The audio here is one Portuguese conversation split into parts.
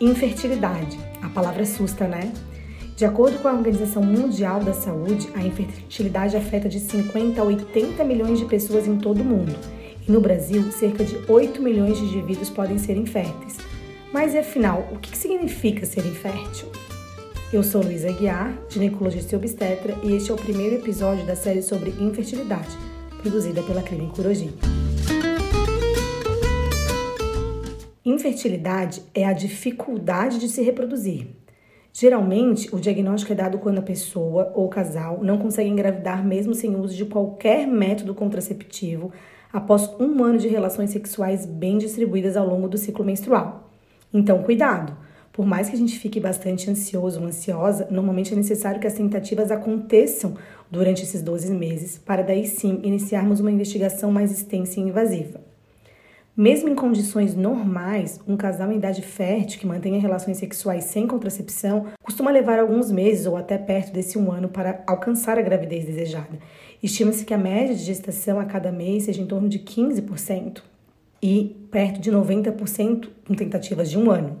Infertilidade. A palavra assusta, né? De acordo com a Organização Mundial da Saúde, a infertilidade afeta de 50 a 80 milhões de pessoas em todo o mundo. E no Brasil, cerca de 8 milhões de indivíduos podem ser inférteis. Mas afinal, o que significa ser infértil? Eu sou Luísa Guiar, ginecologista e obstetra, e este é o primeiro episódio da série sobre infertilidade, produzida pela Clínica Urogi. Infertilidade é a dificuldade de se reproduzir. Geralmente, o diagnóstico é dado quando a pessoa ou casal não consegue engravidar mesmo sem uso de qualquer método contraceptivo após um ano de relações sexuais bem distribuídas ao longo do ciclo menstrual. Então, cuidado! Por mais que a gente fique bastante ansioso ou ansiosa, normalmente é necessário que as tentativas aconteçam durante esses 12 meses, para daí sim iniciarmos uma investigação mais extensa e invasiva. Mesmo em condições normais, um casal em idade fértil que mantenha relações sexuais sem contracepção costuma levar alguns meses ou até perto desse um ano para alcançar a gravidez desejada. Estima-se que a média de gestação a cada mês seja em torno de 15% e perto de 90% com tentativas de um ano.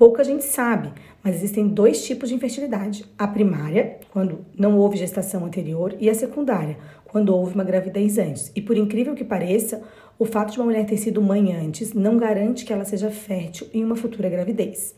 Pouca gente sabe, mas existem dois tipos de infertilidade: a primária, quando não houve gestação anterior, e a secundária, quando houve uma gravidez antes. E por incrível que pareça, o fato de uma mulher ter sido mãe antes não garante que ela seja fértil em uma futura gravidez.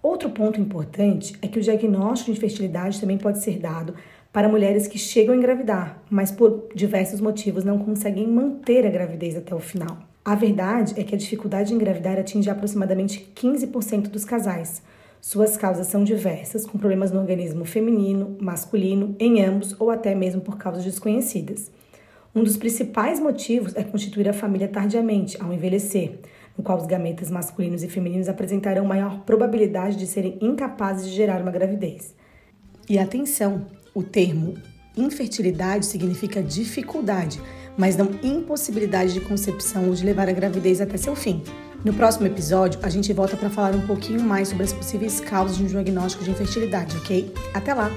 Outro ponto importante é que o diagnóstico de infertilidade também pode ser dado para mulheres que chegam a engravidar, mas por diversos motivos não conseguem manter a gravidez até o final. A verdade é que a dificuldade de engravidar atinge aproximadamente 15% dos casais. Suas causas são diversas, com problemas no organismo feminino, masculino, em ambos ou até mesmo por causas desconhecidas. Um dos principais motivos é constituir a família tardiamente, ao envelhecer, no qual os gametas masculinos e femininos apresentarão maior probabilidade de serem incapazes de gerar uma gravidez. E atenção, o termo infertilidade significa dificuldade, mas não impossibilidade de concepção ou de levar a gravidez até seu fim. No próximo episódio, a gente volta para falar um pouquinho mais sobre as possíveis causas de um diagnóstico de infertilidade, ok? Até lá!